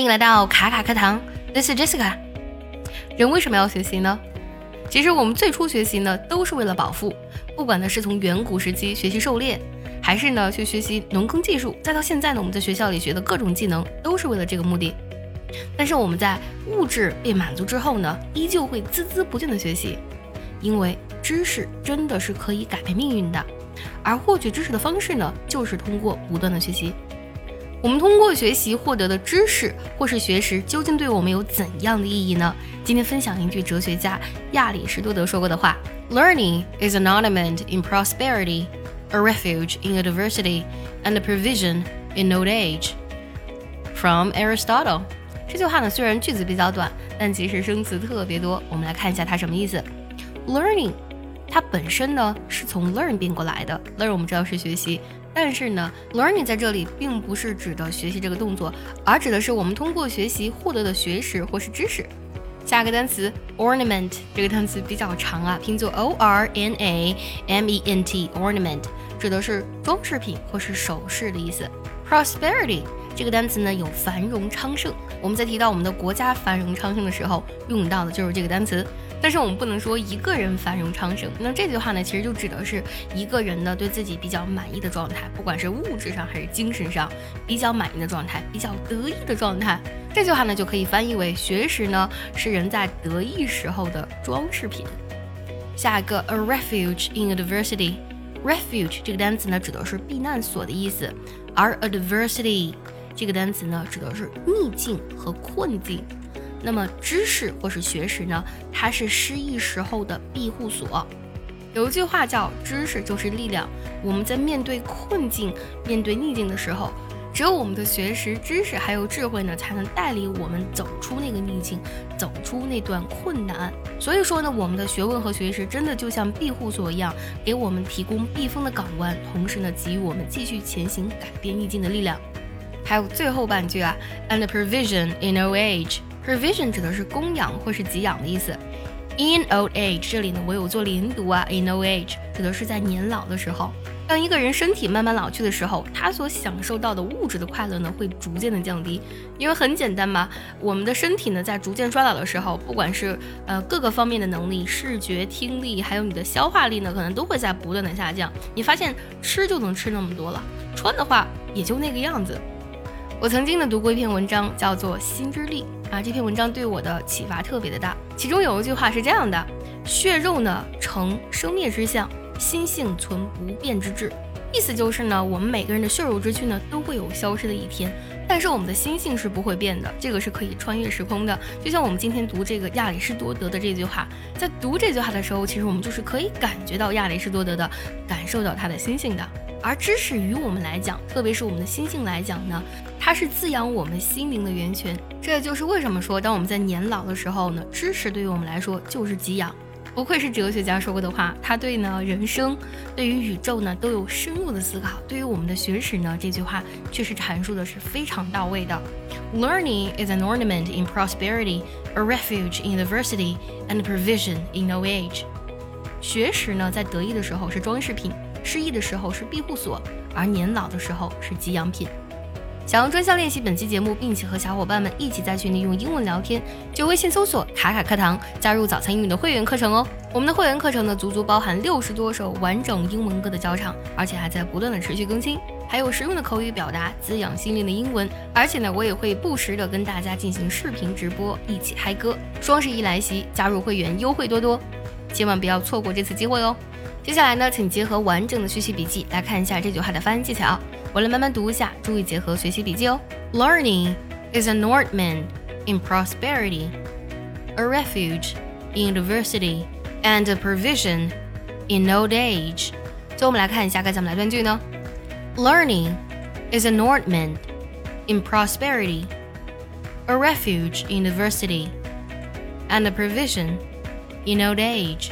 欢迎来到卡卡课堂，This is Jessica。人为什么要学习呢？其实我们最初学习呢，都是为了保护。不管呢是从远古时期学习狩猎，还是呢去学习农耕技术，再到现在呢我们在学校里学的各种技能，都是为了这个目的。但是我们在物质被满足之后呢，依旧会孜孜不倦的学习，因为知识真的是可以改变命运的。而获取知识的方式呢，就是通过不断的学习。我们通过学习获得的知识或是学识，究竟对我们有怎样的意义呢？今天分享一句哲学家亚里士多德说过的话：“Learning is an ornament in prosperity, a refuge in adversity, and a provision in old age.” From Aristotle。这句话呢，虽然句子比较短，但其实生词特别多。我们来看一下它什么意思。Learning，它本身呢是从 learn 变过来的。learn 我们知道是学习。但是呢，learning 在这里并不是指的学习这个动作，而指的是我们通过学习获得的学识或是知识。下一个单词 ornament 这个单词比较长啊，拼作 o r n a m e n t，ornament 指的是装饰品或是首饰的意思。prosperity 这个单词呢有繁荣昌盛，我们在提到我们的国家繁荣昌盛的时候，用到的就是这个单词。但是我们不能说一个人繁荣昌盛，那这句话呢，其实就指的是一个人呢对自己比较满意的状态，不管是物质上还是精神上比较满意的状态，比较得意的状态。这句话呢就可以翻译为学识呢是人在得意时候的装饰品。下一个，a refuge in adversity，refuge 这个单词呢指的是避难所的意思，而 adversity 这个单词呢指的是逆境和困境。那么知识或是学识呢？它是失意时候的庇护所。有一句话叫“知识就是力量”。我们在面对困境、面对逆境的时候，只有我们的学识、知识还有智慧呢，才能带领我们走出那个逆境，走出那段困难。所以说呢，我们的学问和学识真的就像庇护所一样，给我们提供避风的港湾，同时呢，给予我们继续前行、改变逆境的力量。还有最后半句啊，and provision in old age。Provision 指的是供养或是给养的意思。In old age 这里呢，我有做连读啊。In old age 指的是在年老的时候。当一个人身体慢慢老去的时候，他所享受到的物质的快乐呢，会逐渐的降低。因为很简单嘛，我们的身体呢，在逐渐衰老的时候，不管是呃各个方面的能力，视觉、听力，还有你的消化力呢，可能都会在不断的下降。你发现吃就能吃那么多了，穿的话也就那个样子。我曾经呢读过一篇文章，叫做《心之力》。啊，这篇文章对我的启发特别的大。其中有一句话是这样的：血肉呢成生灭之相，心性存不变之志。意思就是呢，我们每个人的血肉之躯呢都会有消失的一天，但是我们的心性是不会变的，这个是可以穿越时空的。就像我们今天读这个亚里士多德的这句话，在读这句话的时候，其实我们就是可以感觉到亚里士多德的，感受到他的心性的。而知识于我们来讲，特别是我们的心性来讲呢，它是滋养我们心灵的源泉。这也就是为什么说，当我们在年老的时候呢，知识对于我们来说就是给养。不愧是哲学家说过的话，他对呢人生、对于宇宙呢都有深入的思考。对于我们的学识呢，这句话确实阐述的是非常到位的。Learning is an ornament in prosperity, a refuge in adversity, and a provision in old age。学识呢，在得意的时候是装饰品。失意的时候是庇护所，而年老的时候是给养品。想要专项练习本期节目，并且和小伙伴们一起在群里用英文聊天，就微信搜索“卡卡课堂”，加入早餐英语的会员课程哦。我们的会员课程呢，足足包含六十多首完整英文歌的教唱，而且还在不断的持续更新，还有实用的口语表达，滋养心灵的英文。而且呢，我也会不时的跟大家进行视频直播，一起嗨歌。双十一来袭，加入会员优惠多多，千万不要错过这次机会哦。接下来呢，请结合完整的学习笔记来看一下这句话的发音技巧。我来慢慢读一下，注意结合学习笔记哦。Learning is an ornament in prosperity, a refuge in adversity, and a provision in old age。最后我们来看一下该怎么来断句呢？Learning is an ornament in prosperity, a refuge in adversity, and a provision in old age。